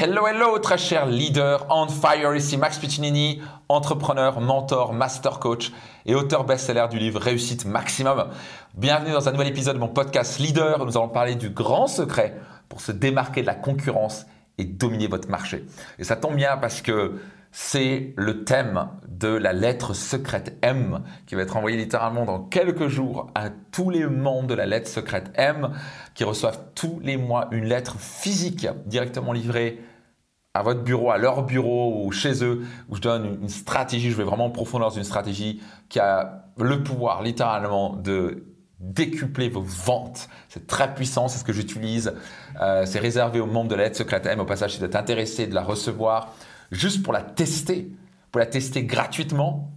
Hello, hello, très cher leader on fire, ici Max Piccinini, entrepreneur, mentor, master coach et auteur best-seller du livre Réussite Maximum. Bienvenue dans un nouvel épisode de mon podcast Leader nous allons parler du grand secret pour se démarquer de la concurrence et dominer votre marché. Et ça tombe bien parce que c'est le thème de la lettre secrète M qui va être envoyée littéralement dans quelques jours à tous les membres de la lettre secrète M qui reçoivent tous les mois une lettre physique directement livrée à votre bureau, à leur bureau ou chez eux, où je donne une stratégie, je vais vraiment en profondeur dans une stratégie qui a le pouvoir littéralement de décupler vos ventes. C'est très puissant, c'est ce que j'utilise. Euh, c'est réservé aux membres de la lettre secrète M. Au passage, si vous êtes intéressé de la recevoir, juste pour la tester, pour la tester gratuitement.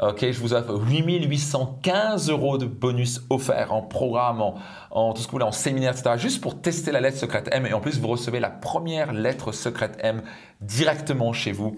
Ok, je vous offre 8815 euros de bonus offerts en programme, en, tout ce que vous voulez, en séminaire, etc. Juste pour tester la lettre secrète M. Et en plus, vous recevez la première lettre secrète M directement chez vous.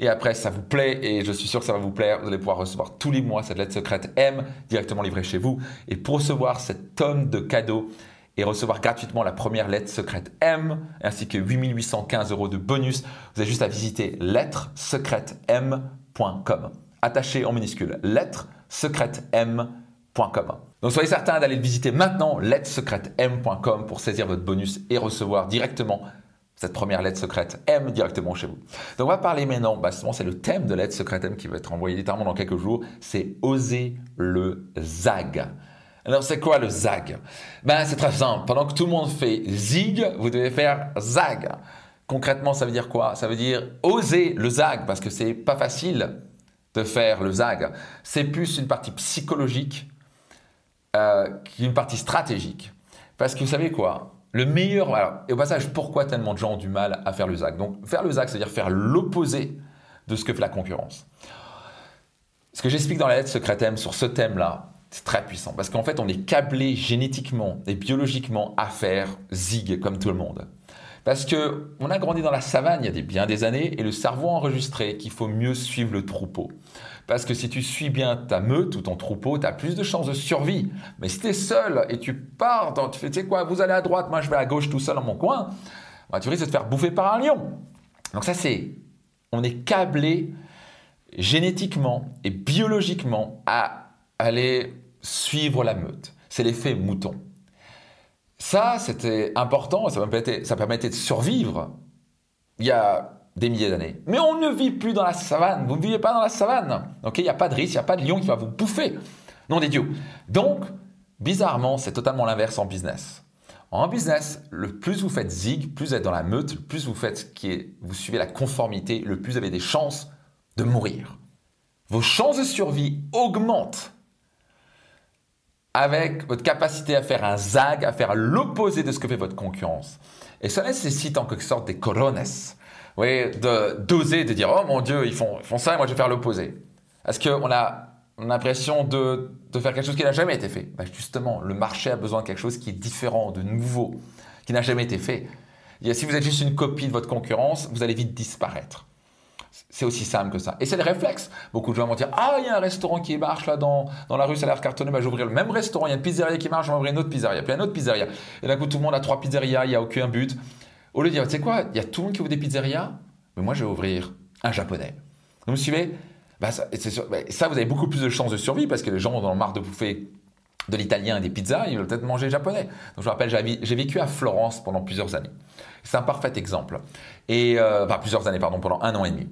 Et après, ça vous plaît et je suis sûr que ça va vous plaire. Vous allez pouvoir recevoir tous les mois cette lettre secrète M directement livrée chez vous. Et pour recevoir cette tonne de cadeaux, et recevoir gratuitement la première lettre secrète M ainsi que 8815 euros de bonus, vous avez juste à visiter lettresecrètem.com. Attaché en minuscule, lettresecrètem.com. Donc soyez certain d'aller le visiter maintenant, lettresecrètem.com pour saisir votre bonus et recevoir directement cette première lettre secrète M directement chez vous. Donc on va parler maintenant, bah, c'est le thème de lettre secrète M qui va être envoyé littéralement dans quelques jours, c'est oser le ZAG. Alors, c'est quoi le zag? Ben, c'est très simple. Pendant que tout le monde fait zig, vous devez faire zag. Concrètement, ça veut dire quoi? Ça veut dire oser le zag, parce que c'est pas facile de faire le zag. C'est plus une partie psychologique euh, qu'une partie stratégique. Parce que vous savez quoi? Le meilleur. Alors, et au passage, pourquoi tellement de gens ont du mal à faire le zag? Donc, faire le zag, c'est-à-dire faire l'opposé de ce que fait la concurrence. Ce que j'explique dans la lettre secrète M sur ce thème-là, c'est très puissant parce qu'en fait, on est câblé génétiquement et biologiquement à faire zig comme tout le monde. Parce que on a grandi dans la savane il y a bien des années et le cerveau a enregistré qu'il faut mieux suivre le troupeau. Parce que si tu suis bien ta meute ou ton troupeau, tu as plus de chances de survie. Mais si tu es seul et tu pars, tu fais, tu sais quoi, vous allez à droite, moi je vais à gauche tout seul dans mon coin, bah, tu risques de te faire bouffer par un lion. Donc ça c'est, on est câblé génétiquement et biologiquement à aller suivre la meute. C'est l'effet mouton. Ça, c'était important, ça permettait, ça permettait de survivre il y a des milliers d'années. Mais on ne vit plus dans la savane, vous ne vivez pas dans la savane. il n'y a pas de risque, il n'y a pas de lion qui va vous bouffer. Non des dieux. Donc, bizarrement, c'est totalement l'inverse en business. En business, le plus vous faites zig, plus vous êtes dans la meute, le plus vous faites qui est, vous suivez la conformité, le plus vous avez des chances de mourir. Vos chances de survie augmentent avec votre capacité à faire un zag, à faire l'opposé de ce que fait votre concurrence. Et ça nécessite en quelque sorte des corones, oui, d'oser, de, dire, oh mon Dieu, ils font, font ça et moi je vais faire l'opposé. Est-ce qu'on a l'impression de, de, faire quelque chose qui n'a jamais été fait? Ben Justement, le marché a besoin de quelque chose qui est différent, de nouveau, qui n'a jamais été fait. Si vous êtes juste une copie de votre concurrence, vous allez vite disparaître. C'est aussi simple que ça. Et c'est le réflexe. Beaucoup de gens vont dire Ah, il y a un restaurant qui marche là dans, dans la rue, ça a l'air cartonné, bah, j'ouvrirai le même restaurant. Il y a une pizzeria qui marche, je une autre pizzeria. Puis une autre pizzeria. Et d'un coup, tout le monde a trois pizzerias, il n'y a aucun but. Au lieu de dire Tu sais quoi, il y a tout le monde qui ouvre des pizzerias, mais moi, je vais ouvrir un japonais. Vous me suivez? Bah, ça, vous avez beaucoup plus de chances de survie parce que les gens ont marre de bouffer de l'italien et des pizzas, ils veulent peut-être manger japonais. Donc je vous rappelle, j'ai vécu à Florence pendant plusieurs années. C'est un parfait exemple. Et, euh, enfin, plusieurs années, pardon, pendant un an et demi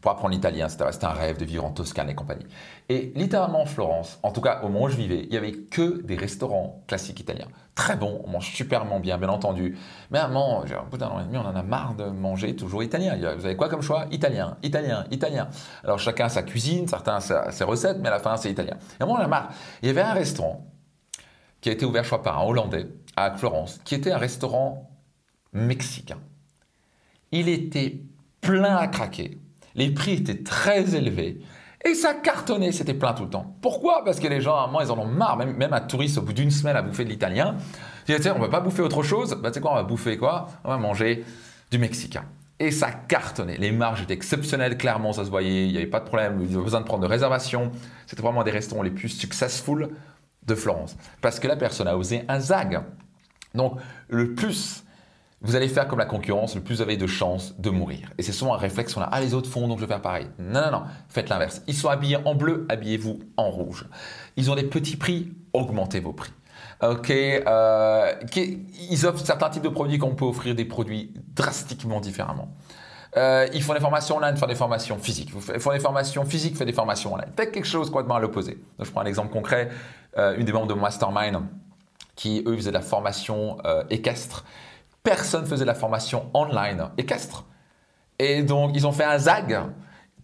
pour apprendre l'italien, c'était un rêve de vivre en Toscane et compagnie. Et littéralement en Florence, en tout cas au moment où je vivais, il y avait que des restaurants classiques italiens. Très bons, on mange superment bien, bien entendu. Mais à un moment, un bout d'un an et demi, on en a marre de manger toujours italien. Vous avez quoi comme choix? Italien, italien, italien. Alors chacun sa cuisine, certains ses recettes, mais à la fin c'est italien. Et à un moment, on en a marre. Il y avait un restaurant qui a été ouvert, je crois, par un Hollandais à Florence, qui était un restaurant mexicain. Il était plein à craquer les prix étaient très élevés. Et ça cartonnait, c'était plein tout le temps. Pourquoi? Parce que les gens, à moment, ils en ont marre, même, même un touriste au bout d'une semaine à bouffer de l'italien. Ils disent, on ne va pas bouffer autre chose. Bah, tu sais quoi, on va bouffer quoi? On va manger du mexicain. Et ça cartonnait. Les marges étaient exceptionnelles, clairement, ça se voyait. Il n'y avait pas de problème. Ils avaient besoin de prendre de réservations. C'était vraiment un des restaurants les plus successful de Florence. Parce que la personne a osé un zag. Donc, le plus vous allez faire comme la concurrence, le plus vous avez de chances de mourir. Et c'est souvent un réflexe qu'on a, ah les autres font, donc je vais faire pareil. Non, non, non, faites l'inverse. Ils sont habillés en bleu, habillez-vous en rouge. Ils ont des petits prix, augmentez vos prix. Ok, euh, ils offrent certains types de produits qu'on peut offrir des produits drastiquement différemment. Euh, ils font des formations online, font des formations physiques. Ils font des formations physiques, font des formations online. Faites quelque chose complètement à l'opposé. je prends un exemple concret. Euh, une des membres de Mastermind qui, eux, faisaient de la formation équestre. Personne faisait la formation online équestre. Et donc, ils ont fait un ZAG.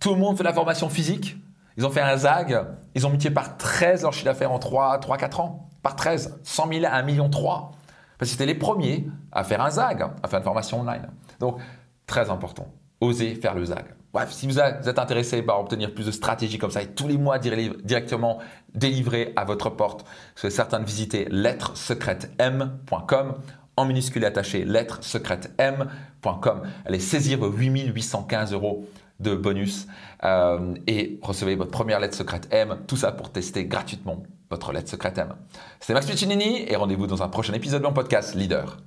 Tout le monde fait la formation physique. Ils ont fait un ZAG. Ils ont multiplié par 13 leur chiffre d'affaires en 3-4 ans. Par 13. 100 000 à 1 million 3. Parce que c'était les premiers à faire un ZAG, à faire une formation online. Donc, très important. Osez faire le ZAG. Bref, si vous êtes intéressé par obtenir plus de stratégies comme ça et tous les mois directement délivrées à votre porte, soyez certain de visiter lettresecrètem.com en minuscule attaché lettresecrètem.com. Allez saisir vos 8815 euros de bonus euh, et recevez votre première lettre secrète M. Tout ça pour tester gratuitement votre lettre secrète M. C'était Max Piccinini et rendez-vous dans un prochain épisode de mon podcast Leader.